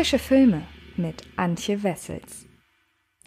Frische Filme mit Antje Wessels.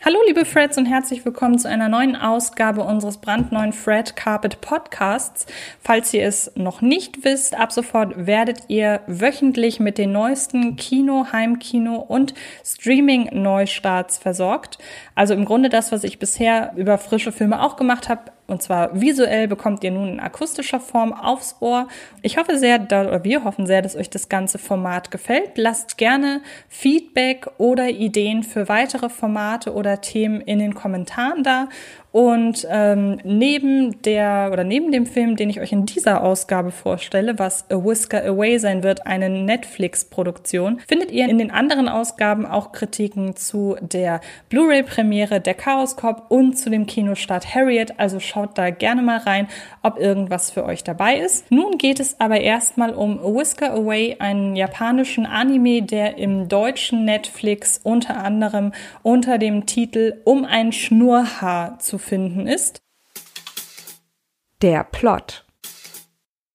Hallo liebe Freds und herzlich willkommen zu einer neuen Ausgabe unseres brandneuen Fred Carpet Podcasts. Falls ihr es noch nicht wisst, ab sofort werdet ihr wöchentlich mit den neuesten Kino, Heimkino und Streaming-Neustarts versorgt. Also im Grunde das, was ich bisher über frische Filme auch gemacht habe, und zwar visuell bekommt ihr nun in akustischer Form aufs Ohr. Ich hoffe sehr, oder wir hoffen sehr, dass euch das ganze Format gefällt. Lasst gerne Feedback oder Ideen für weitere Formate oder Themen in den Kommentaren da. Und ähm, neben der oder neben dem Film, den ich euch in dieser Ausgabe vorstelle, was A Whisker Away sein wird, eine Netflix-Produktion, findet ihr in den anderen Ausgaben auch Kritiken zu der Blu-ray-Premiere der Chaos Cop und zu dem Kinostart Harriet. Also schaut da gerne mal rein, ob irgendwas für euch dabei ist. Nun geht es aber erstmal um Whisker Away, einen japanischen Anime, der im deutschen Netflix unter anderem unter dem Titel Um ein Schnurrhaar zu finden ist. Der Plot.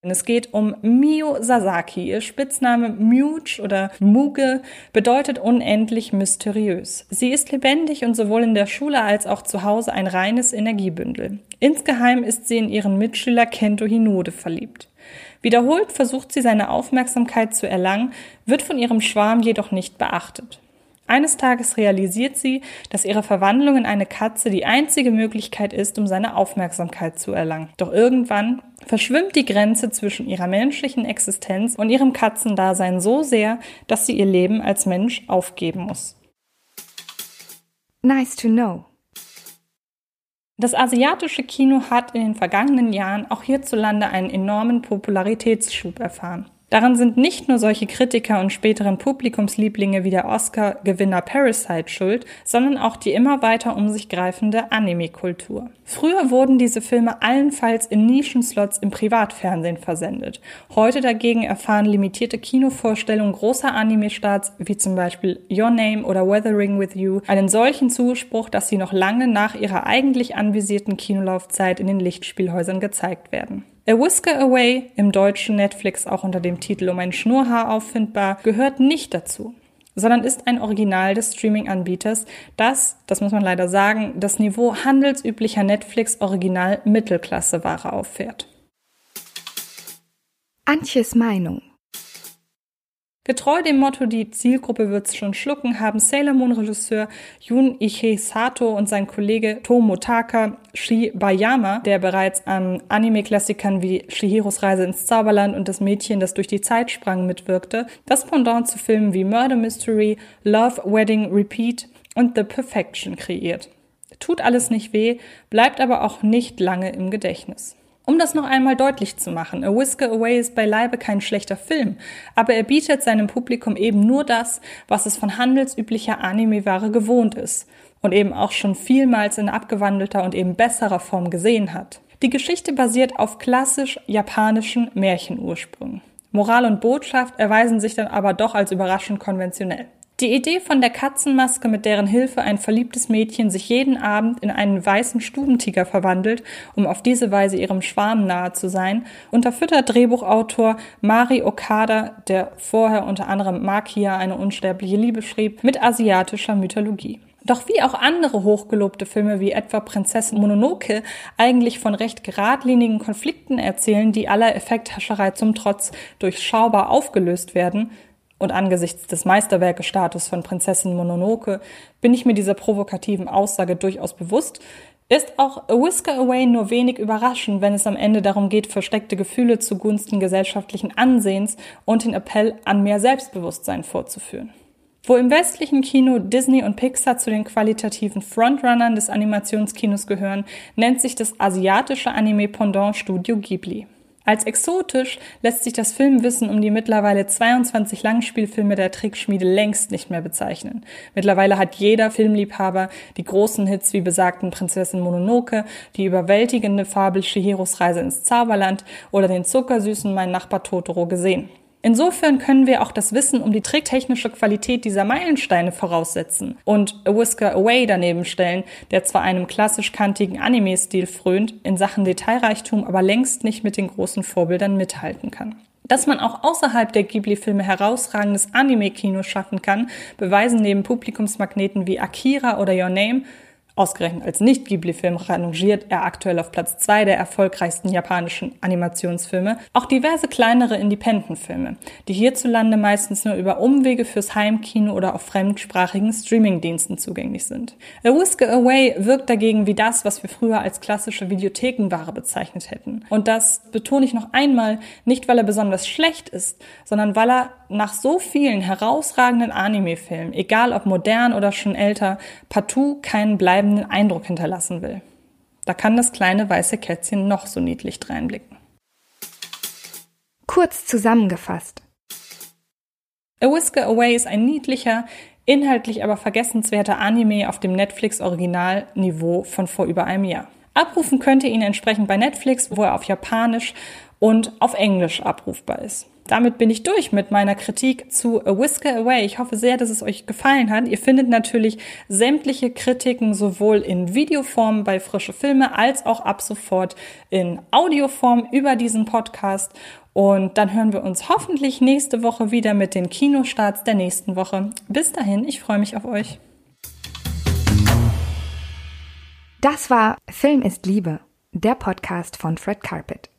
Es geht um Mio Sasaki. Ihr Spitzname Muge oder Muge bedeutet unendlich mysteriös. Sie ist lebendig und sowohl in der Schule als auch zu Hause ein reines Energiebündel. Insgeheim ist sie in ihren Mitschüler Kento Hinode verliebt. Wiederholt versucht sie seine Aufmerksamkeit zu erlangen, wird von ihrem Schwarm jedoch nicht beachtet. Eines Tages realisiert sie, dass ihre Verwandlung in eine Katze die einzige Möglichkeit ist, um seine Aufmerksamkeit zu erlangen. Doch irgendwann verschwimmt die Grenze zwischen ihrer menschlichen Existenz und ihrem Katzendasein so sehr, dass sie ihr Leben als Mensch aufgeben muss. Nice to know. Das asiatische Kino hat in den vergangenen Jahren auch hierzulande einen enormen Popularitätsschub erfahren. Daran sind nicht nur solche Kritiker und späteren Publikumslieblinge wie der Oscar-Gewinner Parasite schuld, sondern auch die immer weiter um sich greifende Anime-Kultur. Früher wurden diese Filme allenfalls in Nischenslots im Privatfernsehen versendet. Heute dagegen erfahren limitierte Kinovorstellungen großer Anime-Starts wie zum Beispiel Your Name oder Weathering with You einen solchen Zuspruch, dass sie noch lange nach ihrer eigentlich anvisierten Kinolaufzeit in den Lichtspielhäusern gezeigt werden. A Whisker Away, im deutschen Netflix auch unter dem Titel Um ein Schnurrhaar auffindbar, gehört nicht dazu, sondern ist ein Original des Streaming-Anbieters, das, das muss man leider sagen, das Niveau handelsüblicher Netflix-Original-Mittelklasse-Ware auffährt. Antjes Meinung Getreu dem Motto, die Zielgruppe wird's schon schlucken, haben Sailor Moon Regisseur Jun Ike Sato und sein Kollege Tomotaka Shibayama, der bereits an Anime-Klassikern wie Shihiros Reise ins Zauberland und das Mädchen, das durch die Zeit sprang, mitwirkte, das Pendant zu Filmen wie Murder Mystery, Love, Wedding, Repeat und The Perfection kreiert. Tut alles nicht weh, bleibt aber auch nicht lange im Gedächtnis. Um das noch einmal deutlich zu machen, A Whisker Away ist beileibe kein schlechter Film, aber er bietet seinem Publikum eben nur das, was es von handelsüblicher Anime-Ware gewohnt ist und eben auch schon vielmals in abgewandelter und eben besserer Form gesehen hat. Die Geschichte basiert auf klassisch japanischen Märchenursprüngen. Moral und Botschaft erweisen sich dann aber doch als überraschend konventionell. Die Idee von der Katzenmaske, mit deren Hilfe ein verliebtes Mädchen sich jeden Abend in einen weißen Stubentiger verwandelt, um auf diese Weise ihrem Schwarm nahe zu sein, unterfüttert Drehbuchautor Mari Okada, der vorher unter anderem Makia eine unsterbliche Liebe schrieb, mit asiatischer Mythologie. Doch wie auch andere hochgelobte Filme wie etwa Prinzessin Mononoke eigentlich von recht geradlinigen Konflikten erzählen, die aller Effekthascherei zum Trotz durchschaubar aufgelöst werden, und angesichts des Meisterwerkestatus von Prinzessin Mononoke bin ich mir dieser provokativen Aussage durchaus bewusst, ist auch A Whisker Away nur wenig überraschend, wenn es am Ende darum geht, versteckte Gefühle zugunsten gesellschaftlichen Ansehens und den Appell an mehr Selbstbewusstsein vorzuführen. Wo im westlichen Kino Disney und Pixar zu den qualitativen Frontrunnern des Animationskinos gehören, nennt sich das asiatische Anime-Pendant Studio Ghibli. Als exotisch lässt sich das Filmwissen um die mittlerweile 22 Langspielfilme der Trickschmiede längst nicht mehr bezeichnen. Mittlerweile hat jeder Filmliebhaber die großen Hits wie besagten Prinzessin Mononoke, die überwältigende Fabel Shihiros Reise ins Zauberland oder den zuckersüßen Mein Nachbar Totoro gesehen. Insofern können wir auch das Wissen um die tricktechnische Qualität dieser Meilensteine voraussetzen und A Whisker Away daneben stellen, der zwar einem klassisch kantigen Anime-Stil frönt, in Sachen Detailreichtum aber längst nicht mit den großen Vorbildern mithalten kann. Dass man auch außerhalb der Ghibli-Filme herausragendes Anime-Kino schaffen kann, beweisen neben Publikumsmagneten wie Akira oder Your Name Ausgerechnet als Nicht-Ghibli-Film rangiert er aktuell auf Platz zwei der erfolgreichsten japanischen Animationsfilme. Auch diverse kleinere Independent-Filme, die hierzulande meistens nur über Umwege fürs Heimkino oder auf fremdsprachigen Streaming-Diensten zugänglich sind. A Whisker Away wirkt dagegen wie das, was wir früher als klassische Videothekenware bezeichnet hätten. Und das betone ich noch einmal, nicht weil er besonders schlecht ist, sondern weil er nach so vielen herausragenden Anime-Filmen, egal ob modern oder schon älter, partout keinen bleibenden Eindruck hinterlassen will. Da kann das kleine weiße Kätzchen noch so niedlich dreinblicken. Kurz zusammengefasst. A Whisker Away ist ein niedlicher, inhaltlich aber vergessenswerter Anime auf dem Netflix-Originalniveau von vor über einem Jahr. Abrufen könnt ihr ihn entsprechend bei Netflix, wo er auf Japanisch und auf Englisch abrufbar ist damit bin ich durch mit meiner Kritik zu A Whisker Away. Ich hoffe sehr, dass es euch gefallen hat. Ihr findet natürlich sämtliche Kritiken sowohl in Videoform bei Frische Filme als auch ab sofort in Audioform über diesen Podcast. Und dann hören wir uns hoffentlich nächste Woche wieder mit den Kinostarts der nächsten Woche. Bis dahin, ich freue mich auf euch. Das war Film ist Liebe, der Podcast von Fred Carpet.